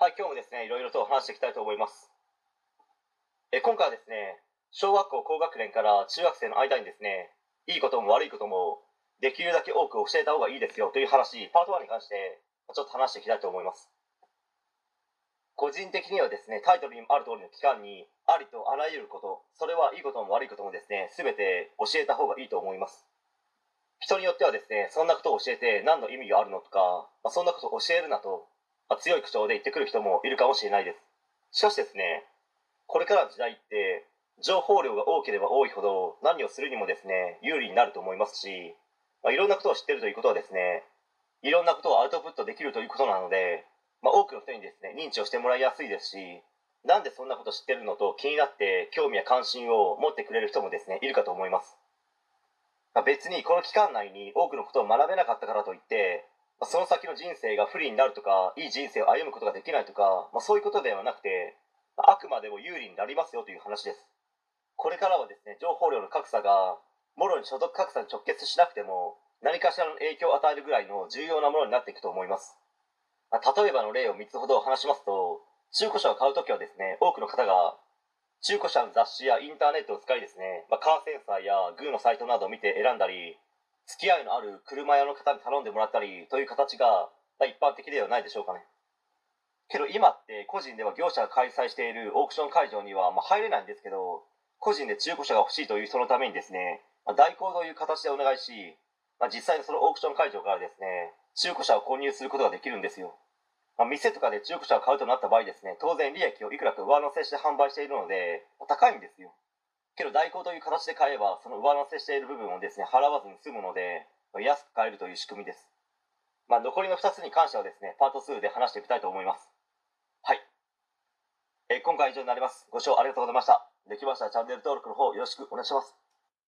はい、今日もですね、いろいろと話していきたいと思います。え今回はですね、小学校高学年から中学生の間にですね、いいことも悪いことも、できるだけ多く教えた方がいいですよという話、パート1に関して、ちょっと話していきたいと思います。個人的にはですね、タイトルにもある通りの期間に、ありとあらゆること、それはいいことも悪いこともですね、すべて教えた方がいいと思います。人によってはですね、そんなことを教えて何の意味があるのとか、まあ、そんなことを教えるなと、まあ、強い口調で言ってくる人もいるかもしれないです。しかしですね、これからの時代って、情報量が多ければ多いほど何をするにもですね、有利になると思いますし、まあ、いろんなことを知ってるということはですね、いろんなことをアウトプットできるということなので、まあ、多くの人にですね、認知をしてもらいやすいですし、なんでそんなこと知ってるのと気になって興味や関心を持ってくれる人もですね、いるかと思います。まあ、別にこの期間内に多くのことを学べなかったからといって、その先の人生が不利になるとか、いい人生を歩むことができないとか、まあ、そういうことではなくて、あくまでも有利になりますよという話です。これからはですね、情報量の格差が、もろに所得格差に直結しなくても、何かしらの影響を与えるぐらいの重要なものになっていくと思います。まあ、例えばの例を3つほど話しますと、中古車を買うときはですね、多くの方が、中古車の雑誌やインターネットを使いですね、まあ、カーセンサーやグーのサイトなどを見て選んだり、付き合いのある車屋の方に頼んでもらったりという形が、ま、一般的ではないでしょうかね。けど今って個人では業者が開催しているオークション会場にはま入れないんですけど、個人で中古車が欲しいというそのためにですね、まあ、代行という形でお願いし、まあ、実際にそのオークション会場からですね、中古車を購入することができるんですよ。まあ、店とかで中古車を買うとなった場合ですね、当然利益をいくらか上乗せして販売しているので、高いんですよ。けど代行という形で買えば、その上乗せしている部分をですね、払わずに済むので、安く買えるという仕組みです。まあ、残りの2つに関してはですね、パート2で話していきたいと思います。はい。えー今回は以上になります。ご視聴ありがとうございました。できましたらチャンネル登録の方よろしくお願いします。